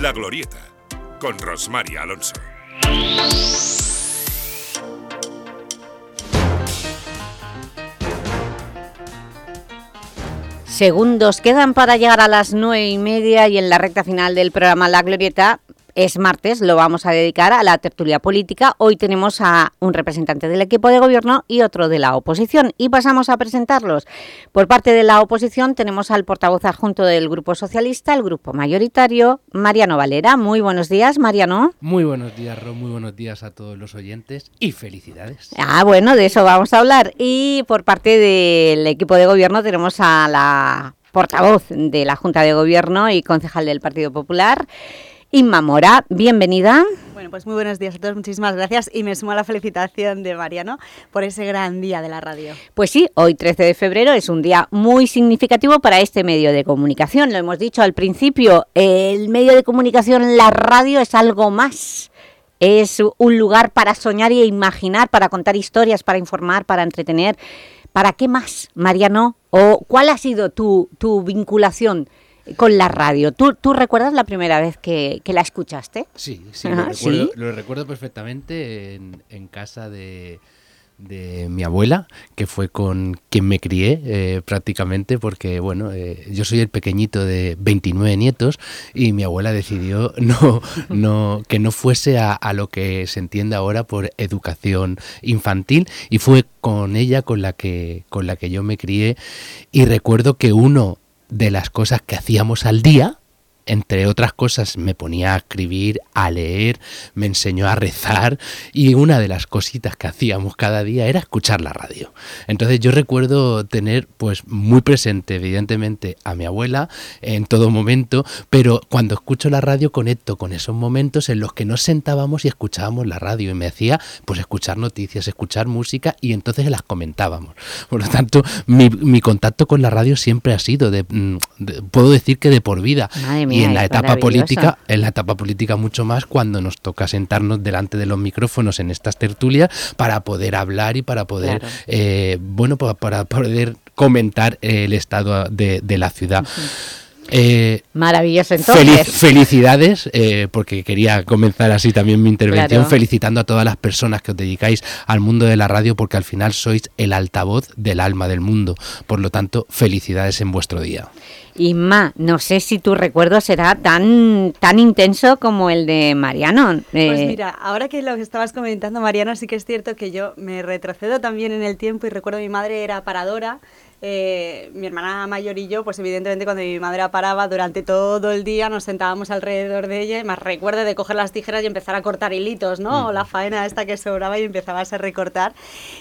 La Glorieta, con Rosmar Alonso. Segundos quedan para llegar a las nueve y media y en la recta final del programa La Glorieta es martes, lo vamos a dedicar a la tertulia política. Hoy tenemos a un representante del equipo de gobierno y otro de la oposición. Y pasamos a presentarlos. Por parte de la oposición tenemos al portavoz adjunto del Grupo Socialista, el Grupo Mayoritario, Mariano Valera. Muy buenos días, Mariano. Muy buenos días, Ro. Muy buenos días a todos los oyentes y felicidades. Ah, bueno, de eso vamos a hablar. Y por parte del equipo de gobierno tenemos a la portavoz de la Junta de Gobierno y concejal del Partido Popular, Inma Mora, bienvenida. Bueno, pues muy buenos días a todos, muchísimas gracias y me sumo a la felicitación de Mariano por ese gran día de la radio. Pues sí, hoy 13 de febrero es un día muy significativo para este medio de comunicación, lo hemos dicho al principio, el medio de comunicación, la radio es algo más. Es un lugar para soñar e imaginar, para contar historias, para informar, para entretener. ¿Para qué más, Mariano? ¿O cuál ha sido tu, tu vinculación con la radio. ¿Tú, tú recuerdas la primera vez que, que la escuchaste? Sí, sí, lo, recuerdo, lo, recuerdo, perfectamente en, en casa de, de, mi abuela, que fue con quien me crié eh, prácticamente, porque bueno, eh, yo soy el pequeñito de 29 nietos y mi abuela decidió no, no, que no fuese a, a lo que se entiende ahora por educación infantil y fue con ella con la que, con la que yo me crié y recuerdo que uno de las cosas que hacíamos al día, entre otras cosas, me ponía a escribir, a leer, me enseñó a rezar y una de las cositas que hacíamos cada día era escuchar la radio. Entonces yo recuerdo tener pues muy presente evidentemente a mi abuela en todo momento, pero cuando escucho la radio conecto con esos momentos en los que nos sentábamos y escuchábamos la radio y me hacía pues escuchar noticias, escuchar música y entonces las comentábamos. Por lo tanto, mi, contacto con la radio siempre ha sido de, de puedo decir que de por vida. Mía y en la etapa política, en la etapa política mucho más cuando nos toca sentarnos delante de los micrófonos en estas tertulias para poder hablar y para poder, Claro. eh, bueno, para, para poder comentar el estado de, de la ciudad. Eh, Maravilloso, Feliz- entonces. felicidades, eh, porque quería comenzar así también mi intervención, Claro. felicitando a todas las personas que os dedicáis al mundo de la radio, porque al final sois el altavoz del alma del mundo. Por lo tanto, felicidades en vuestro día. Inma, no sé si tu recuerdo será tan, tan intenso como el de Mariano. Pues Eh, mira, ahora que lo que estabas comentando, Mariano, sí que es cierto que yo me retrocedo también en el tiempo y recuerdo mi madre era paradora. Eh, mi hermana mayor y yo, pues evidentemente cuando mi madre paraba durante todo el día nos sentábamos alrededor de ella y más recuerdo de coger las tijeras y empezar a cortar hilitos, ¿no? O la faena esta que sobraba y empezabas a recortar.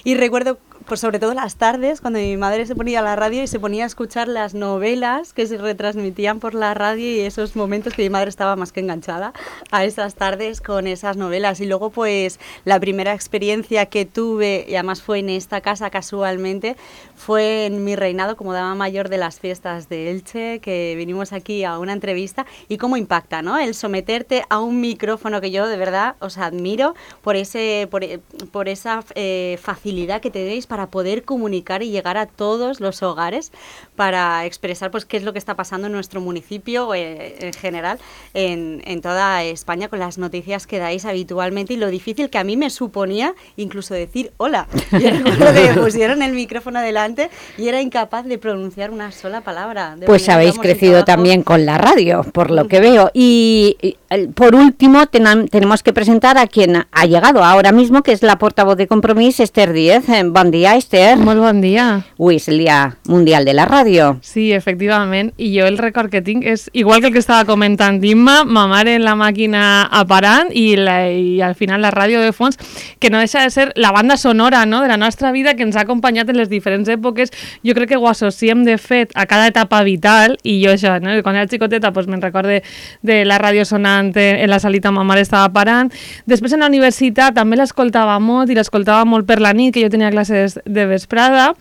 Y recuerdo, pues sobre todo las tardes, cuando mi madre se ponía a la radio y se ponía a escuchar las novelas que se retransmitían por la radio y esos momentos que mi madre estaba más que enganchada a esas tardes con esas novelas. Y luego, pues, la primera experiencia que tuve, y además fue en esta casa casualmente, fue en mi reinado como dama mayor de las fiestas de Elche, que vinimos aquí a una entrevista, y cómo impacta, ¿no? El someterte a un micrófono que yo de verdad os admiro por, ese, por, por esa eh, facilidad que tenéis para poder comunicar y llegar a todos los hogares para expresar pues qué es lo que está pasando en nuestro municipio eh, en general en, en toda España con las noticias que dais habitualmente y lo difícil que a mí me suponía incluso decir hola. Yo recuerdo que me pusieron el micrófono delante y era incapaz de pronunciar una sola palabra. de Pues habéis crecido también con la radio, por lo que veo. Y, y, por último, tenam- tenemos que presentar a quien ha llegado ahora mismo, que es la portavoz de Compromís, Esther Díez. Eh, Bon dia, Esther. Avui és el Dia Mundial de la Ràdio. Sí, efectivament. I jo el record que tinc és, igual que el que estava comentant Imma, ma mare en la màquina aparant i, la, i al final la ràdio de fons, que no deixa de ser la banda sonora no? de la nostra vida que ens ha acompanyat en les diferents èpoques. Jo crec que ho associem, de fet, a cada etapa vital i jo això, no? quan era xicoteta pues, me'n recorde de la ràdio sonant en la salita ma mare estava parant. Després en la universitat també l'escoltava molt i l'escoltava molt per la nit, que jo tenia classes de vesprada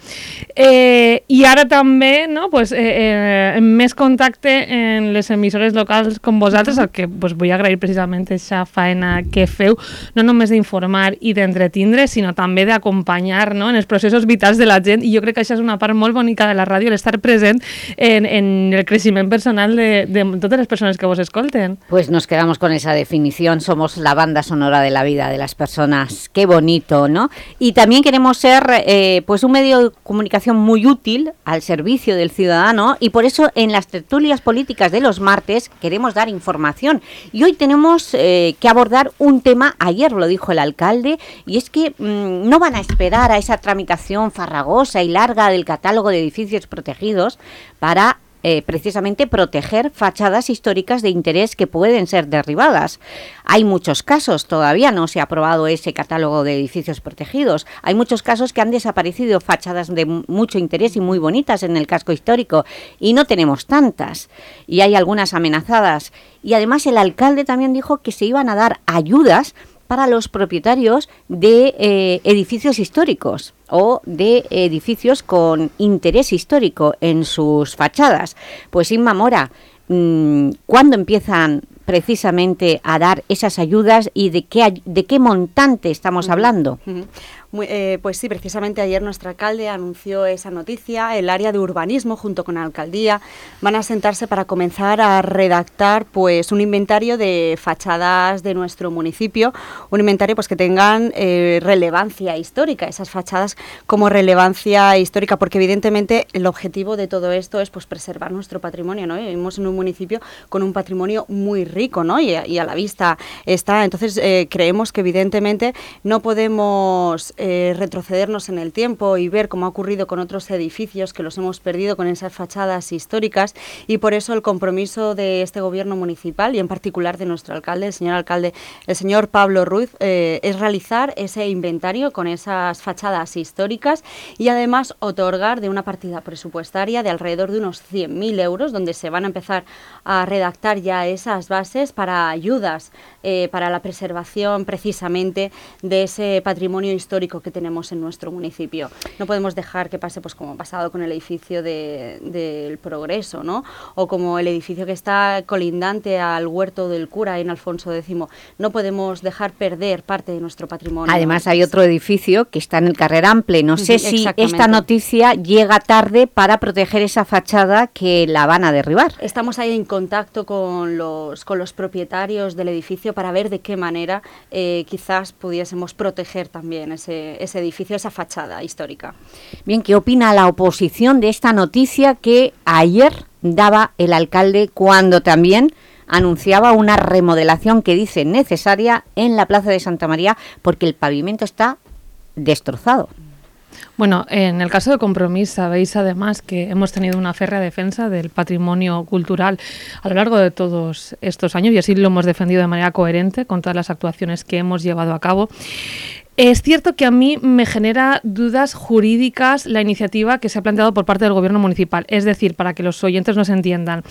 eh, i ara també no, pues, eh, eh, més contacte en les emissores locals com vosaltres, el que pues, vull agrair precisament aquesta feina que feu, no només d'informar i d'entretindre, sinó també d'acompanyar no, en els processos vitals de la gent i jo crec que això és una part molt bonica de la ràdio, l'estar present en, en el creixement personal de, de totes les persones que vos escolten. Pues nos quedamos con esa definición, somos la banda sonora de la vida de las personas, qué bonito, ¿no? Y también queremos ser eh, pues un medio de comunicación muy útil al servicio del ciudadano y por eso en las tertulias políticas de los martes queremos dar información. Y hoy tenemos eh, que abordar un tema, ayer lo dijo el alcalde, y es que mmm, no van a esperar a esa tramitación farragosa y larga del catálogo de edificios protegidos para eh, precisamente proteger fachadas históricas de interés que pueden ser derribadas. Hay muchos casos, todavía no se ha aprobado ese catálogo de edificios protegidos. Hay muchos casos que han desaparecido fachadas de mucho interés y muy bonitas en el casco histórico y no tenemos tantas. Y hay algunas amenazadas. Y además el alcalde también dijo que se iban a dar ayudas para los propietarios de eh, edificios históricos o de edificios con interés histórico en sus fachadas. Pues Inma Mora, mmm, ¿cuándo empiezan precisamente a dar esas ayudas y de qué, de qué montante estamos hablando? Muy, eh, pues sí, precisamente ayer nuestro alcalde anunció esa noticia. El área de urbanismo, junto con la alcaldía, van a sentarse para comenzar a redactar pues un inventario de fachadas de nuestro municipio, un inventario pues que tengan eh, relevancia histórica, esas fachadas como relevancia histórica, porque evidentemente el objetivo de todo esto es pues preservar nuestro patrimonio, ¿no? Vivimos en un municipio con un patrimonio muy rico, ¿no? Y, y a la vista está. Entonces eh, creemos que evidentemente no podemos eh, retrocedernos en el tiempo y ver cómo ha ocurrido con otros edificios que los hemos perdido con esas fachadas históricas. Y por eso el compromiso de este gobierno municipal y en particular de nuestro alcalde, el señor alcalde, el señor Pablo Ruiz, eh, es realizar ese inventario con esas fachadas históricas y además otorgar de una partida presupuestaria de alrededor de unos 100.000 euros donde se van a empezar a redactar ya esas bases para ayudas eh, para la preservación precisamente de ese patrimonio histórico que tenemos en nuestro municipio. No podemos dejar que pase pues como ha pasado con el edificio del de, Progreso, ¿no? O como el edificio que está colindante al huerto del cura en Alfonso X. No podemos dejar perder parte de nuestro patrimonio. Además hay otro edificio que está en el Carrer Ample. No sé si esta noticia llega tarde para proteger esa fachada que la van a derribar. Estamos ahí en contacto con los, con los propietarios del edificio para ver de qué manera eh, quizás pudiésemos proteger también ese, ese edificio, esa fachada histórica. Bien, ¿qué opina la oposición de esta noticia que ayer daba el alcalde cuando también anunciaba una remodelación que dice necesaria en la Plaza de Santa María porque el pavimento está destrozado? Bueno, en el caso de Compromís sabéis además que hemos tenido una férrea defensa del patrimonio cultural a lo largo de todos estos años y así lo hemos defendido de manera coherente con todas las actuaciones que hemos llevado a cabo. Es cierto que a mí me genera dudas jurídicas la iniciativa que se ha planteado por parte del Gobierno municipal. Es decir, para que los oyentes nos entiendan,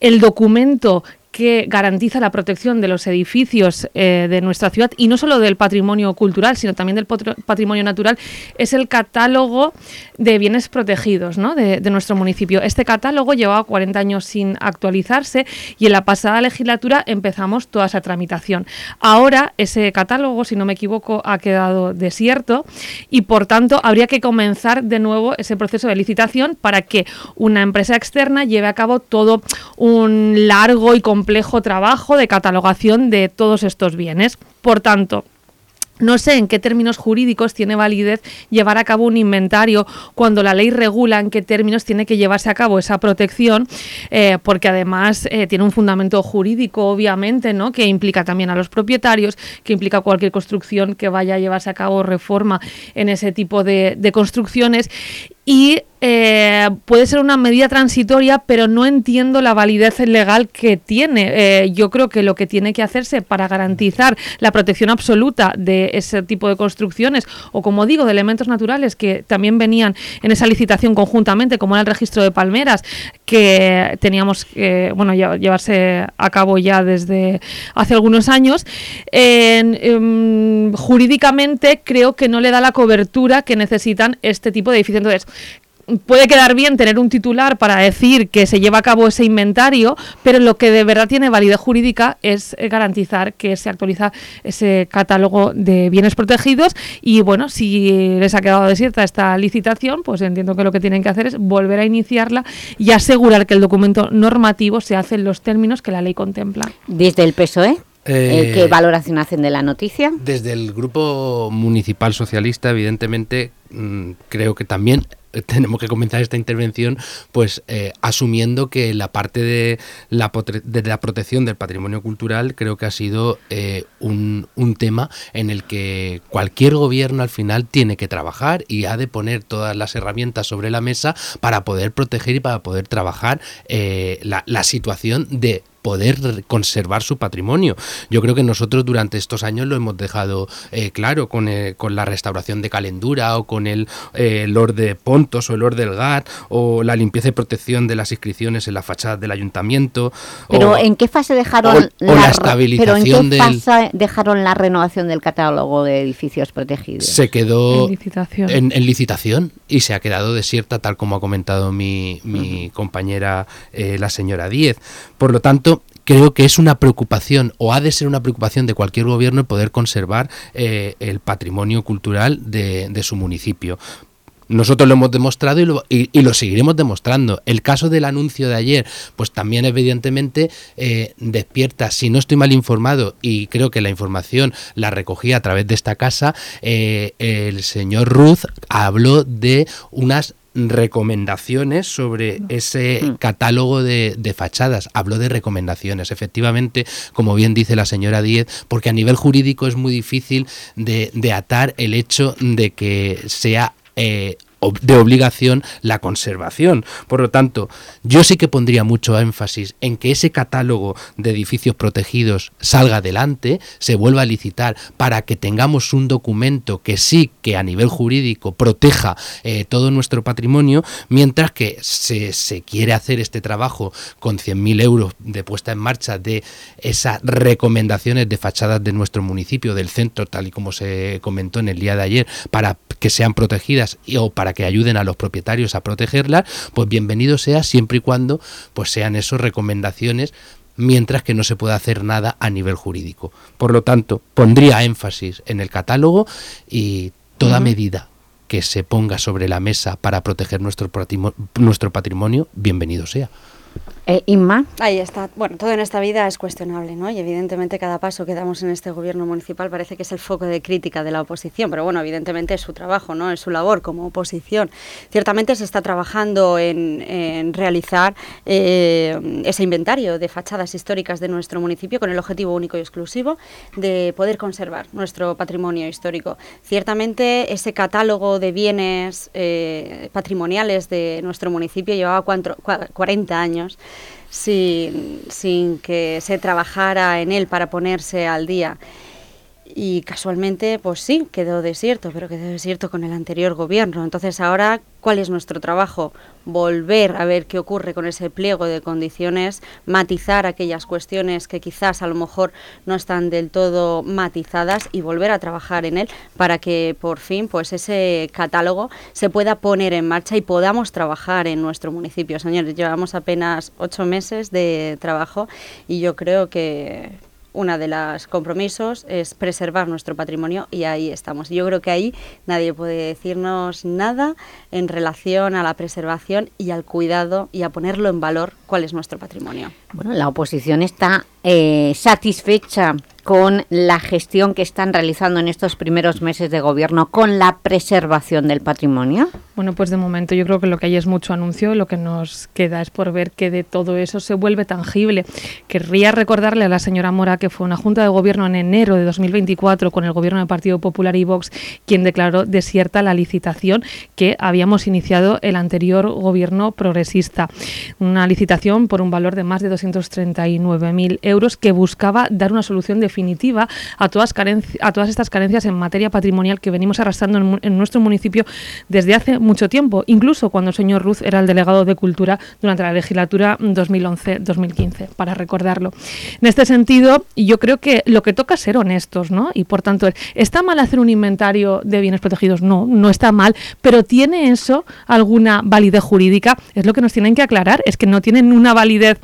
el documento que garantiza la protección de los edificios eh, de nuestra ciudad y no solo del patrimonio cultural, sino también del patrimonio natural, es el catálogo de bienes protegidos de, de, nuestro municipio. Este catálogo llevaba 40 años sin actualizarse y en la pasada legislatura empezamos toda esa tramitación. Ahora ese catálogo, si no me equivoco, ha quedado desierto y por tanto habría que comenzar de nuevo ese proceso de licitación para que una empresa externa lleve a cabo todo un largo y complejo trabajo de catalogación de todos estos bienes. Por tanto, no sé en qué términos jurídicos tiene validez llevar a cabo un inventario cuando la ley regula en qué términos tiene que llevarse a cabo esa protección, eh, porque además eh, tiene un fundamento jurídico, obviamente, ¿no? que implica también a los propietarios, que implica cualquier construcción que vaya a llevarse a cabo reforma en ese tipo de construcciones y eh, puede ser una medida transitoria, pero no entiendo la validez legal que tiene. Eh, yo creo que lo que tiene que hacerse para garantizar la protección absoluta de ese tipo de construcciones, o como digo, de elementos naturales que también venían en esa licitación conjuntamente, como era el registro de palmeras, que teníamos que bueno, llevarse a cabo ya desde hace algunos años, em, jurídicamente creo que no le da la cobertura que necesitan este tipo de edificios. Entonces, puede quedar bien tener un titular para decir que se lleva a cabo ese inventario, pero lo que de verdad tiene validez jurídica es eh, garantizar que se actualiza ese catálogo de bienes protegidos y bueno, si les ha quedado desierta esta licitación, pues entiendo que lo que tienen que hacer es volver a iniciarla y asegurar que el documento normativo se hace en los términos que la ley contempla. Desde el PSOE. Eh, ¿Qué valoración hacen de la noticia? Desde el Grupo Municipal Socialista, evidentemente, mm, creo que también tenemos que comenzar esta intervención pues eh, asumiendo que la parte de la, de la, protección del patrimonio cultural creo que ha sido eh, un, un, tema en el que cualquier gobierno al final tiene que trabajar y ha de poner todas las herramientas sobre la mesa para poder proteger y para poder trabajar eh, la, la situación de poder conservar su patrimonio. Yo creo que nosotros durante estos años lo hemos dejado eh, claro con, eh, con, la restauración de Calendura o con el eh, Lord de Pontos o el Lord del GAT o la limpieza y protección de las inscripciones en la fachada del ayuntamiento. Pero ¿en qué fase dejaron la, estabilización ¿pero en qué dejaron la renovación del catálogo de edificios protegidos? Se quedó en licitación, en, licitación y se ha quedado desierta tal como ha comentado mi, mi compañera la señora Díez. Por lo tanto, creo que es una preocupación o ha de ser una preocupación de cualquier gobierno poder conservar eh, el patrimonio cultural de, su municipio. Nosotros lo hemos demostrado y lo, seguiremos demostrando. El caso del anuncio de ayer, pues también evidentemente eh, despierta, si no estoy mal informado, y creo que la información la recogí a través de esta casa, eh, el señor Ruth habló de unas recomendaciones sobre ese mm. catálogo de, fachadas. Habló de recomendaciones, efectivamente, como bien dice la señora Díez, porque a nivel jurídico es muy difícil de, atar el hecho de que sea eh, de obligación la conservación. Por lo tanto, yo sí que pondría mucho énfasis en que ese catálogo de edificios protegidos salga adelante, se vuelva a licitar para que tengamos un documento que sí que a nivel jurídico proteja eh, todo nuestro patrimonio, mientras que se, se quiere hacer este trabajo con 100.000 euros de puesta en marcha de esas recomendaciones de fachadas de nuestro municipio, del centro, tal y como se comentó en el día de ayer, para que sean protegidas o para que ayuden a los propietarios a protegerlas, pues bienvenido sea siempre y cuando pues sean esas recomendaciones mientras que no se pueda hacer nada a nivel jurídico. Por lo tanto, pondría énfasis en el catálogo y toda medida que se ponga sobre la mesa para proteger nuestro, nuestro patrimonio, bienvenido sea. Eh, Inma. Ahí está. Bueno, todo en esta vida es cuestionable, ¿no? Y evidentemente cada paso que damos en este gobierno municipal parece que es el foco de crítica de la oposición, pero bueno, evidentemente es su trabajo, ¿no? Es su labor como oposición. Ciertamente se está trabajando en, realizar eh, ese inventario de fachadas históricas de nuestro municipio con el objetivo único y exclusivo de poder conservar nuestro patrimonio histórico. Ciertamente ese catálogo de bienes eh, patrimoniales de nuestro municipio llevaba 40 años sin, sin que se trabajara en él para ponerse al día. Y casualmente, pues sí, quedó desierto, pero quedó desierto con el anterior gobierno. Entonces ahora, ¿cuál es nuestro trabajo? Volver a ver qué ocurre con ese pliego de condiciones, matizar aquellas cuestiones que quizás a lo mejor no están del todo matizadas y volver a trabajar en él para que por fin pues ese catálogo se pueda poner en marcha y podamos trabajar en nuestro municipio. Señores, llevamos apenas ocho meses de trabajo y yo creo que una de los compromisos es preservar nuestro patrimonio y ahí estamos. Yo creo que ahí nadie puede decirnos nada en relación a la preservación y al cuidado y a ponerlo en valor cuál es nuestro patrimonio. Bueno, la oposición está eh, satisfecha con la gestión que están realizando en estos primeros meses de gobierno con la preservación del patrimonio. Bueno, pues de momento yo creo que lo que hay es mucho anuncio, lo que nos queda es por ver que de todo eso se vuelve tangible. Querría recordarle a la señora Mora que fue una Junta de Gobierno en enero de 2024 con el Gobierno del Partido Popular y Vox quien declaró desierta la licitación que habíamos iniciado el anterior Gobierno progresista. Una licitación por un valor de más de 239.000 euros que buscaba dar una solución definitiva a todas, a todas estas carencias en materia patrimonial que venimos arrastrando en, en nuestro municipio desde hace mucho tiempo, incluso cuando el señor Ruz era el delegado de Cultura durante la legislatura 2011-2015, para recordarlo. En este sentido, yo creo que lo que toca es ser honestos, ¿no? Y por tanto, ¿está mal hacer un inventario de bienes protegidos? No, no está mal, pero ¿tiene eso alguna validez jurídica? Es lo que nos tienen que aclarar, es que no tienen una validez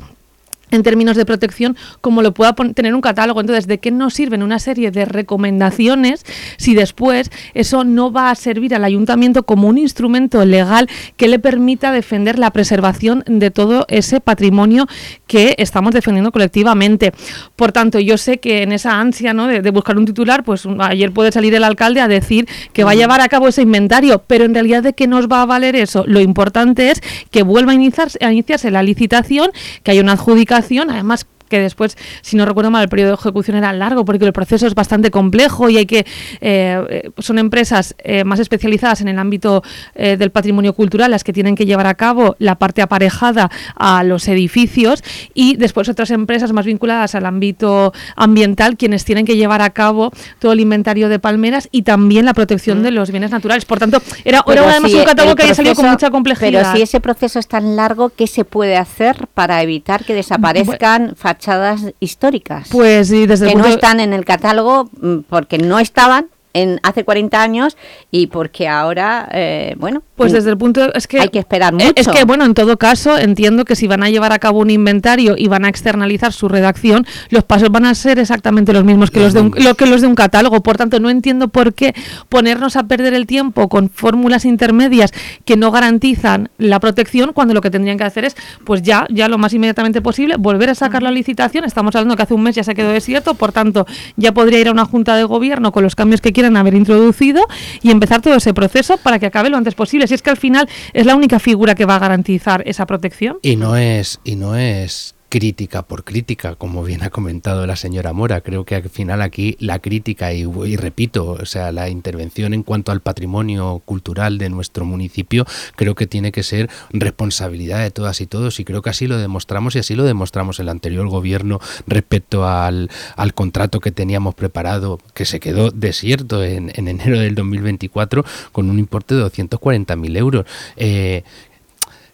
en términos de protección como lo pueda tener un catálogo. Entonces, ¿de qué nos sirven una serie de recomendaciones si después eso no va a servir al ayuntamiento como un instrumento legal que le permita defender la preservación de todo ese patrimonio que estamos defendiendo colectivamente? Por tanto, yo sé que en esa ansia ¿no? de, buscar un titular, pues ayer puede salir el alcalde a decir que va a llevar a cabo ese inventario, pero en realidad ¿de qué nos va a valer eso? Lo importante es que vuelva a iniciarse, a iniciarse la licitación, que haya una adjudicación además que después, si no recuerdo mal, el periodo de ejecución era largo porque el proceso es bastante complejo y hay que eh, son empresas eh, más especializadas en el ámbito eh, del patrimonio cultural las que tienen que llevar a cabo la parte aparejada a los edificios y después otras empresas más vinculadas al ámbito ambiental quienes tienen que llevar a cabo todo el inventario de palmeras y también la protección de mm. los bienes naturales. Por tanto, era, además un catálogo que había salido con mucha complejidad. Pero si ese proceso es tan largo, ¿qué se puede hacer para evitar que desaparezcan fachadas históricas. Pues y desde que no están en el catálogo mm, porque no estaban en hace 40 años y porque ahora, eh, bueno... Pues desde el punto... Es que hay que esperar mucho. Es que, bueno, en todo caso, entiendo que si van a llevar a cabo un inventario y van a externalizar su redacción, los pasos van a ser exactamente los mismos que los de un, lo que los de un catálogo. Por tanto, no entiendo por qué ponernos a perder el tiempo con fórmulas intermedias que no garantizan la protección cuando lo que tendrían que hacer es, pues ya, ya lo más inmediatamente posible, volver a sacar la licitación. Estamos hablando que hace un mes ya se quedó desierto, por tanto, ya podría ir a una junta de gobierno con los cambios que quieran haber introducido y empezar todo ese proceso para que acabe lo antes posible. Si es que al final es la única figura que va a garantizar esa protección. Y no es, y no es crítica por crítica, como bien ha comentado la señora Mora. Creo que al final aquí la crítica, y, repito, o sea, la intervención en cuanto al patrimonio cultural de nuestro municipio, creo que tiene que ser responsabilidad de todas y todos, y creo que así lo demostramos y así lo demostramos el anterior gobierno respecto al, al contrato que teníamos preparado, que se quedó desierto en, en enero del 2024 con un importe de 240.000 euros. Eh,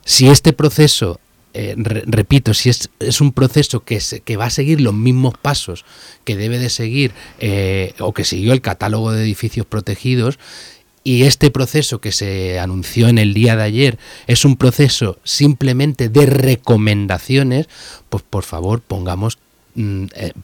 si este proceso eh, repito, si es, un proceso que, que, va a seguir los mismos pasos que debe de seguir eh, o que siguió el catálogo de edificios protegidos, y este proceso que se anunció en el día de ayer es un proceso simplemente de recomendaciones, pues por favor pongamos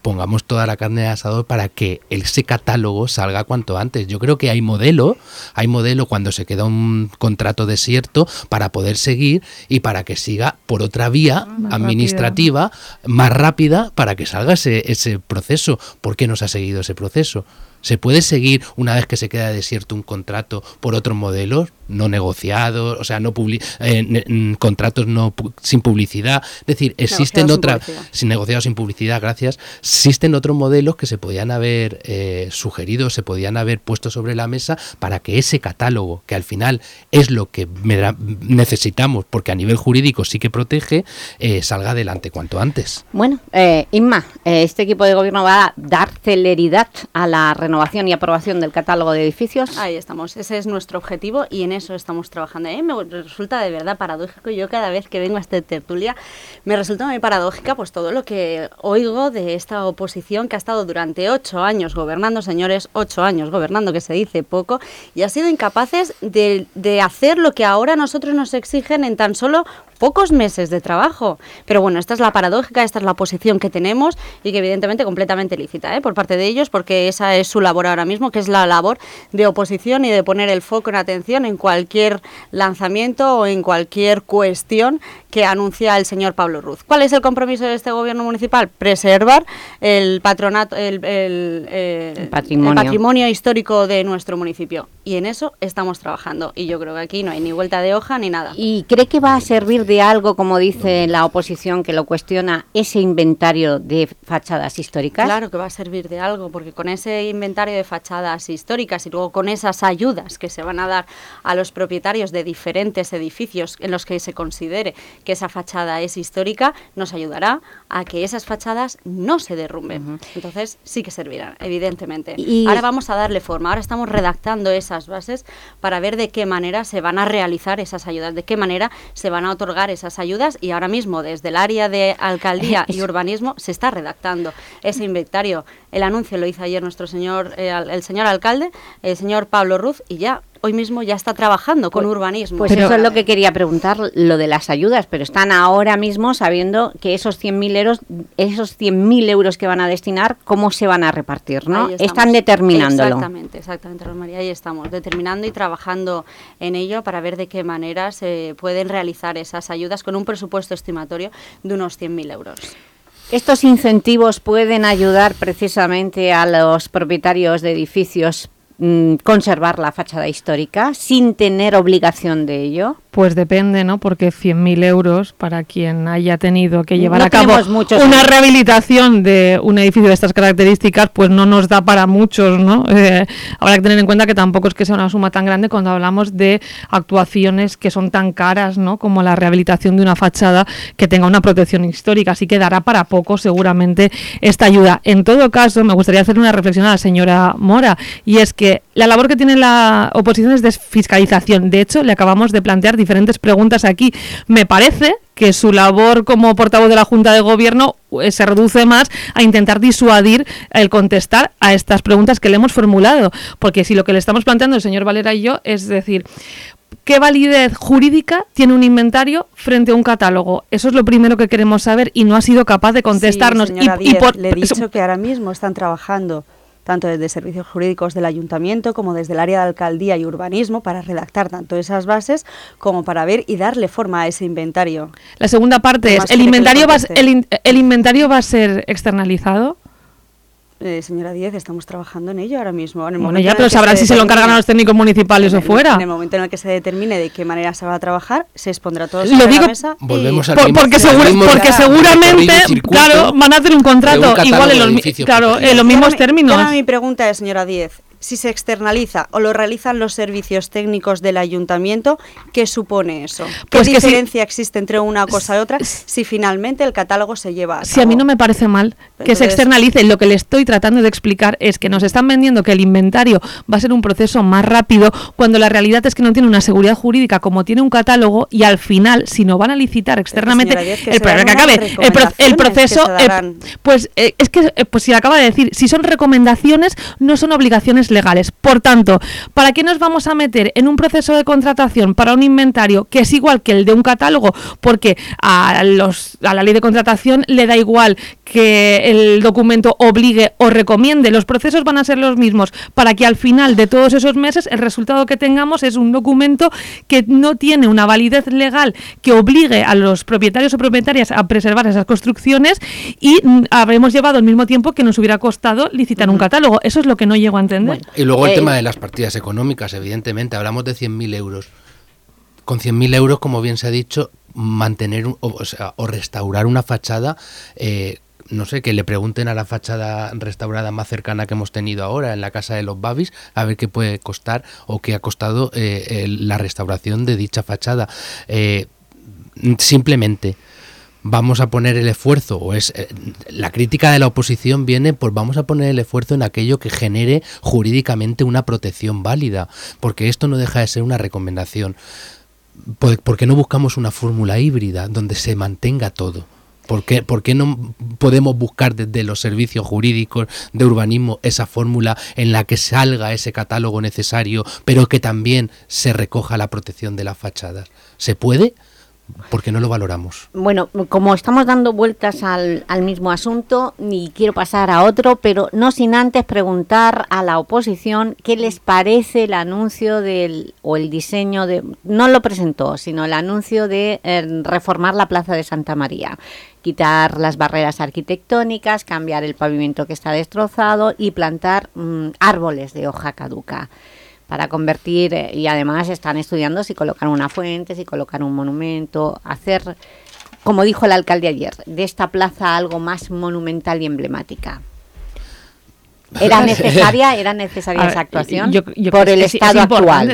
pongamos toda la carne de asador para que ese catálogo salga cuanto antes. Yo creo que hay modelo, hay modelo cuando se queda un contrato desierto para poder seguir y para que siga por otra vía administrativa más rápida para que salga ese, ese proceso. ¿Por qué no se ha seguido ese proceso? ¿Se puede seguir una vez que se queda desierto un contrato por otros modelos? no negociados, o sea, no eh, contratos no sin publicidad. Es decir, existen otras, sin, negociados sin publicidad, gracias, existen otros modelos que se podían haber eh, sugerido, se podían haber puesto sobre la mesa para que ese catálogo, que al final es lo que necesitamos, porque a nivel jurídico sí que protege, eh, salga adelante cuanto antes. Bueno, Inma, este equipo de gobierno va a dar celeridad a la renovación y aprobación del catálogo de edificios. Ahí estamos, ese es nuestro objetivo y en eso estamos trabajando. Mí me resulta de verdad paradójico. Yo cada vez que vengo a esta tertulia me resulta muy paradójica pues todo lo que oigo de esta oposición que ha estado durante ocho años gobernando, señores, ocho años gobernando, que se dice poco, y ha sido incapaces de, de hacer lo que ahora nosotros nos exigen en tan solo pocos meses de trabajo. Pero bueno, esta es la paradójica, esta es la posición que tenemos y que evidentemente completamente lícita ¿eh? por parte de ellos, porque esa es su labor ahora mismo, que es la labor de oposición y de poner el foco en atención en cualquier lanzamiento o en cualquier cuestión que anuncia el señor Pablo Ruz. ¿Cuál es el compromiso de este gobierno municipal? Preservar el patronato, el, el, patrimonio. el patrimonio histórico de nuestro municipio. Y en eso estamos trabajando. Y yo creo que aquí no hay ni vuelta de hoja ni nada. ¿Y cree que va a servir de algo, como dice la oposición que lo cuestiona, ese inventario de fachadas históricas? Claro que va a servir de algo, porque con ese inventario de fachadas históricas y luego con esas ayudas que se van a dar a los propietarios de diferentes edificios en los que se considere que esa fachada es histórica, nos ayudará a que esas fachadas no se derrumben. Entonces sí que servirán, evidentemente. Y ahora vamos a darle forma, ahora estamos redactando esas bases para ver de qué manera se van a realizar esas ayudas, de qué manera se van a otorgar esas ayudas y ahora mismo desde el área de alcaldía y urbanismo se está redactando ese inventario. El anuncio lo hizo ayer nuestro señor, eh, el señor alcalde, el señor Pablo Ruz, y ya hoy mismo ya está trabajando con pues, urbanismo. Pues eso es lo que quería preguntar, lo de las ayudas, pero están ahora mismo sabiendo que esos 100.000 euros, esos 100.000 euros que van a destinar, ¿cómo se van a repartir? ¿no? Están determinándolo. Exactamente, exactamente, Rosmaría, ahí estamos, determinando y trabajando en ello para ver de qué manera se pueden realizar esas ayudas con un presupuesto estimatorio de unos 100.000 euros. ¿Estos incentivos pueden ayudar precisamente a los propietarios de edificios mm, conservar la fachada histórica sin tener obligación de ello? Pues depende, ¿no? Porque 100.000 euros para quien haya tenido que llevar a cabo una rehabilitación de un edificio de estas características, pues no nos da para muchos, ¿no? Eh, habrá que tener en cuenta que tampoco es que sea una suma tan grande cuando hablamos de actuaciones que son tan caras, ¿no? Como la rehabilitación de una fachada que tenga una protección histórica, así que dará para poco seguramente esta ayuda. En todo caso, me gustaría hacer una reflexión a la señora Mora, y es que la labor que tiene la oposición es de fiscalización. De hecho, le acabamos de plantear diferentes preguntas aquí. Me parece que su labor como portavoz de la Junta de Gobierno eh, se reduce más a intentar disuadir el contestar a estas preguntas que le hemos formulado. Porque si lo que le estamos planteando el señor Valera y yo es decir, ¿Qué validez jurídica tiene un inventario frente a un catálogo? Eso es lo primero que queremos saber y no ha sido capaz de contestarnos. y, por, le he dicho que ahora mismo están trabajando tanto desde servicios jurídicos del ayuntamiento como desde el área de alcaldía y urbanismo para redactar tanto esas bases como para ver y darle forma a ese inventario. La segunda parte es, ¿el inventario, va, el inventario va a ser externalizado? Eh, señora Díez, estamos trabajando en ello ahora mismo. bueno, ya, pero sabrán si se lo encargan a los técnicos municipales o fuera. En el momento en el que se determine de qué manera se va a trabajar, se expondrá todo sobre la mesa. Volvemos al porque, porque seguramente, claro, van a hacer un contrato igual en los, claro, en los mismos términos. mi pregunta es, señora Díez, si se externaliza o lo realizan los servicios técnicos del ayuntamiento, ¿qué supone eso? ¿Qué pues diferencia existe entre una cosa y otra si finalmente el catálogo se lleva a cabo? Si a mí no me parece mal que se externalice, lo que le estoy tratando de explicar es que nos están vendiendo que el inventario va a ser un proceso más rápido cuando la realidad es que no tiene una seguridad jurídica como tiene un catálogo y al final, si no van a licitar externamente, el problema que acabe, el, proceso, eh, pues eh, es que, eh, pues si acaba de decir, si son recomendaciones, no son obligaciones legales. Por tanto, ¿para qué nos vamos a meter en un proceso de contratación para un inventario que es igual que el de un catálogo? Porque a, los, a la ley de contratación le da igual que el documento obligue o recomiende. Los procesos van a ser los mismos para que al final de todos esos meses el resultado que tengamos es un documento que no tiene una validez legal que obligue a los propietarios o propietarias a preservar esas construcciones y mm, habremos llevado el mismo tiempo que nos hubiera costado licitar un catálogo. Eso es lo que no llego a entender. Y luego el eh, tema de las partidas económicas, evidentemente, hablamos de 100.000 euros. Con 100.000 euros, como bien se ha dicho, mantener o, sea, o restaurar una fachada eh, no sé, que le pregunten a la fachada restaurada más cercana que hemos tenido ahora en la casa de los Babis, a ver qué puede costar o qué ha costado eh, la restauración de dicha fachada. simplemente vamos a poner el esfuerzo, o es eh, la crítica de la oposición viene por vamos a poner el esfuerzo en aquello que genere jurídicamente una protección válida, porque esto no deja de ser una recomendación. ¿Por qué no buscamos una fórmula híbrida donde se mantenga todo? ¿Por qué, ¿Por qué, no podemos buscar desde los servicios jurídicos de urbanismo esa fórmula en la que salga ese catálogo necesario, pero que también se recoja la protección de las fachadas? ¿Se puede? porque no lo valoramos. Bueno, como estamos dando vueltas al, mismo asunto, y quiero pasar a otro, pero no sin antes preguntar a la oposición qué les parece el anuncio del, o el diseño de, no lo presentó, sino el anuncio de eh, reformar la Plaza de Santa María, quitar las barreras arquitectónicas, cambiar el pavimento que está destrozado y plantar mm, árboles de hoja caduca para convertir, eh, y además están estudiando si colocar una fuente, si colocar un monumento, hacer, como dijo el alcalde ayer, de esta plaza algo más monumental y emblemática. ¿Era necesaria, era necesaria esa actuación por el estado actual?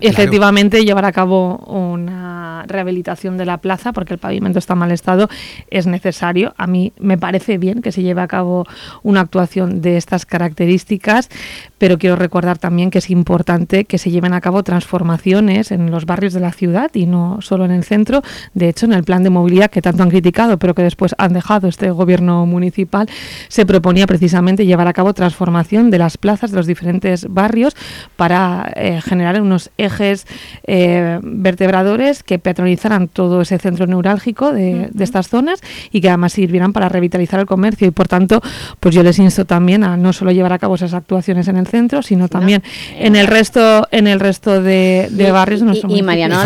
efectivamente llevar a cabo una rehabilitación de la plaza porque el pavimento está en mal estado es necesario. A mí me parece bien que se lleve a cabo una actuación de estas características, pero quiero recordar también que es importante que se lleven a cabo transformaciones en los barrios de la ciudad y no solo en el centro. De hecho, en el plan de movilidad que tanto han criticado, pero que después han dejado este gobierno municipal, se proponía precisamente llevar a cabo transformación de las plazas de los diferentes barrios para eh, generar unos ejes eh, vertebradores que peatonalizaran todo ese centro neurálgico de, estas zonas y que además sirvieran para revitalizar el comercio y por tanto pues yo les insto también a no solo llevar a cabo esas actuaciones en el centro sino también en el resto en el resto de, barrios de nuestro y, Mariano,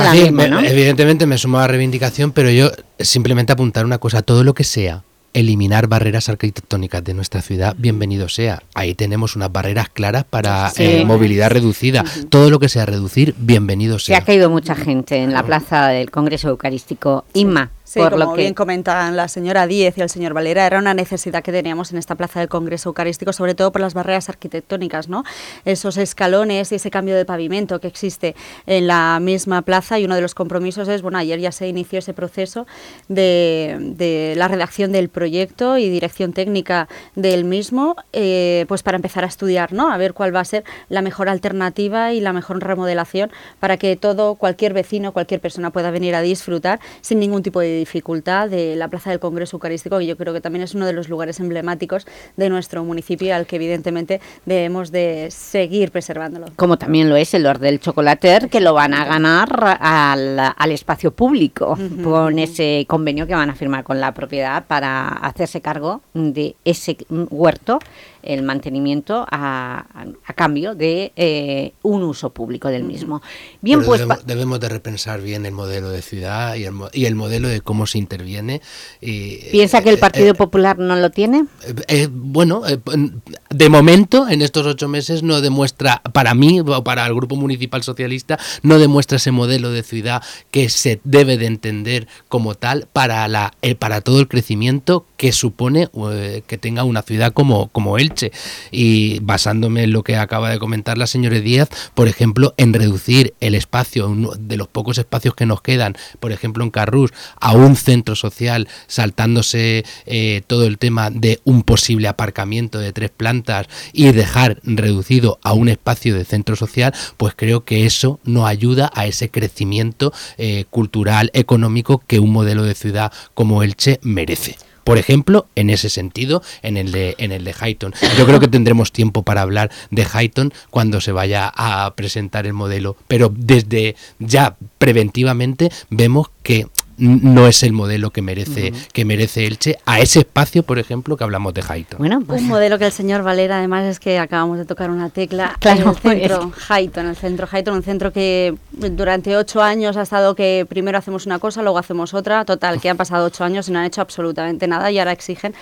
evidentemente me sumo a la reivindicación pero yo simplemente apuntar una cosa todo lo que sea eliminar barreras arquitectónicas de nuestra ciudad, bienvenido sea. Ahí tenemos unas barreras claras para eh, movilidad reducida. Todo lo que sea reducir, bienvenido sea. Se ha caído mucha gente en la plaza del Congreso Eucarístico. Inma. Sí, como lo que... bien comentan la señora Díez y el señor Valera, era una necesidad que teníamos en esta plaza del Congreso Eucarístico, sobre todo por las barreras arquitectónicas, ¿no? Esos escalones y ese cambio de pavimento que existe en la misma plaza y uno de los compromisos es, bueno, ayer ya se inició ese proceso de, la redacción del proyecto y dirección técnica del mismo, eh, pues para empezar a estudiar, ¿no? A ver cuál va a ser la mejor alternativa y la mejor remodelación para que todo, cualquier vecino, cualquier persona pueda venir a disfrutar sin ningún tipo de dificultad de la Plaza del Congreso Eucarístico, que yo creo que también es uno de los lugares emblemáticos de nuestro municipio, al que evidentemente debemos de seguir preservándolo. Como también lo es el Lord del Chocolater, que lo van a ganar al, espacio público, con ese convenio que van a firmar con la propiedad para hacerse cargo de ese huerto el mantenimiento a, cambio de eh, un uso público del mismo. Bien, pues debemos, de repensar bien el modelo de ciudad y el, y el modelo de cómo se interviene. Y, ¿Piensa que el eh, Partido eh, Popular no lo tiene? bueno, de momento, en estos ocho meses, no demuestra, para mí o para el Grupo Municipal Socialista, no demuestra ese modelo de ciudad que se debe de entender como tal para, la, para todo el crecimiento que supone que tenga una ciudad como, como Elche y basándome en lo que acaba de comentar la señora Díaz, por ejemplo, en reducir el espacio, de los pocos espacios que nos quedan, por ejemplo en Carrús, a un centro social, saltándose eh, todo el tema de un posible aparcamiento de tres plantas y dejar reducido a un espacio de centro social, pues creo que eso no ayuda a ese crecimiento eh, cultural, económico que un modelo de ciudad como Elche merece. Por ejemplo, en ese sentido, en el de en el de Highton. Yo creo que tendremos tiempo para hablar de Highton cuando se vaya a presentar el modelo, pero desde ya preventivamente vemos que no es el modelo que merece que merece Elche a ese espacio, por ejemplo, que hablamos de Highton. Bueno, pues un modelo que el señor Valera, además es que acabamos de tocar una tecla claro, en el centro Highton, el centro Highton, un centro que durante ocho años ha estado que primero hacemos una cosa, luego hacemos otra, total, que han pasado ocho años y no han hecho absolutamente nada y ahora exigen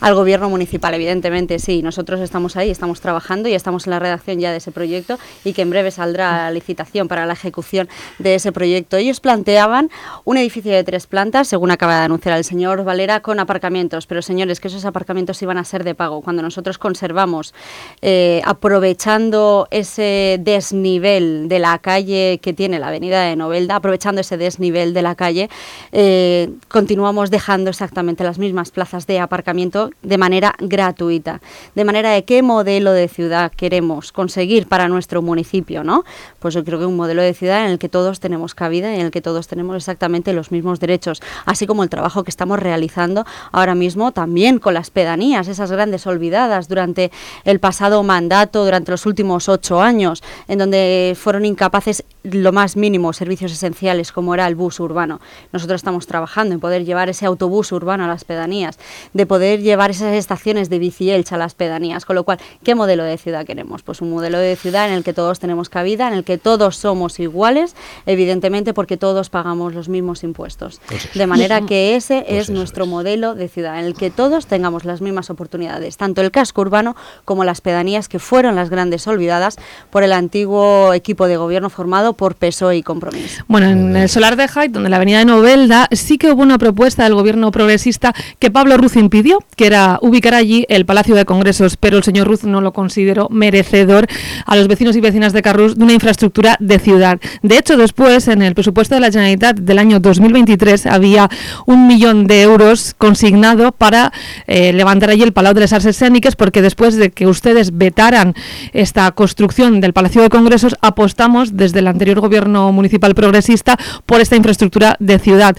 al gobierno municipal, evidentemente, sí, nosotros estamos ahí, estamos trabajando y estamos en la redacción ya de ese proyecto y que en breve saldrá la licitación para la ejecución de ese proyecto. Ellos planteaban un edificio de tres plantas, según acaba de anunciar el señor Valera, con aparcamientos. Pero señores, que esos aparcamientos iban a ser de pago. Cuando nosotros conservamos, eh, aprovechando ese desnivel de la calle que tiene la avenida de Novelda, aprovechando ese desnivel de la calle, eh, continuamos dejando exactamente las mismas plazas de aparcamiento de manera gratuita. De manera de qué modelo de ciudad queremos conseguir para nuestro municipio, ¿no? Pues yo creo que un modelo de ciudad en el que todos tenemos cabida y en el que todos tenemos exactamente los mismos derechos, así como el trabajo que estamos realizando ahora mismo también con las pedanías, esas grandes olvidadas durante el pasado mandato, durante los últimos ocho años, en donde fueron incapaces lo más mínimo servicios esenciales como era el bus urbano. Nosotros estamos trabajando en poder llevar ese autobús urbano a las pedanías, de poder llevar esas estaciones de bici a las pedanías, con lo cual, ¿qué modelo de ciudad queremos? Pues un modelo de ciudad en el que todos tenemos cabida, en el que todos somos iguales, evidentemente porque todos pagamos los mismos impuestos. Pues de manera que ese pues es nuestro modelo de ciudad, en el que todos tengamos las mismas oportunidades, tanto el casco urbano como las pedanías que fueron las grandes olvidadas por el antiguo equipo de gobierno formado por PSOE y Compromiso. Bueno, en el solar de Hyde, donde la avenida de Novelda, sí que hubo una propuesta del gobierno progresista que Pablo Ruz impidió, que era ubicar allí el Palacio de Congresos, pero el señor Ruz no lo consideró merecedor a los vecinos y vecinas de Carrús de una infraestructura de ciudad. De hecho, después, en el presupuesto de la Generalitat del año 2023, había un millón de euros consignado para eh, levantar allí el Palau de las Artes Escénicas, porque después de que ustedes vetaran esta construcción del Palacio de Congresos, apostamos desde el gobierno municipal progresista por esta infraestructura de ciudad.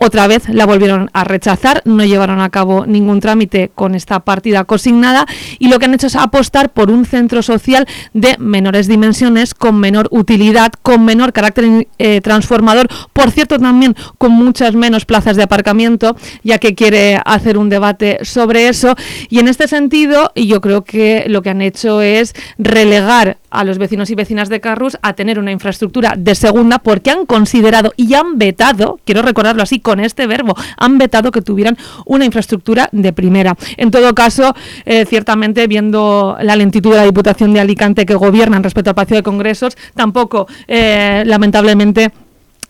Otra vez la volvieron a rechazar, no llevaron a cabo ningún trámite con esta partida consignada y lo que han hecho es apostar por un centro social de menores dimensiones, con menor utilidad, con menor carácter eh, transformador, por cierto también con muchas menos plazas de aparcamiento, ya que quiere hacer un debate sobre eso. Y en este sentido, yo creo que lo que han hecho es relegar a los vecinos y vecinas de Carrus a tener una infraestructura de segunda porque han considerado y han vetado, quiero recordarlo así con este verbo, han vetado que tuvieran una infraestructura de primera. En todo caso, eh, ciertamente viendo la lentitud de la Diputación de Alicante que gobiernan respecto al Palacio de Congresos, tampoco, eh, lamentablemente,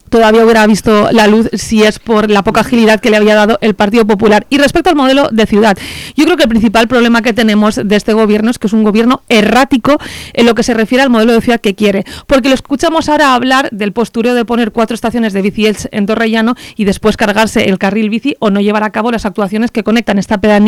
todavía hubiera visto la luz si es por la poca agilidad que le había dado el Partido Popular. Y respecto al modelo de ciudad, yo creo que el principal problema que tenemos de este gobierno es que es un gobierno errático en lo que se refiere al modelo de ciudad que quiere. Porque lo escuchamos ahora hablar del postureo de poner cuatro estaciones de bici en Torrellano y después cargarse el carril bici o no llevar a cabo las actuaciones que conectan esta pedanía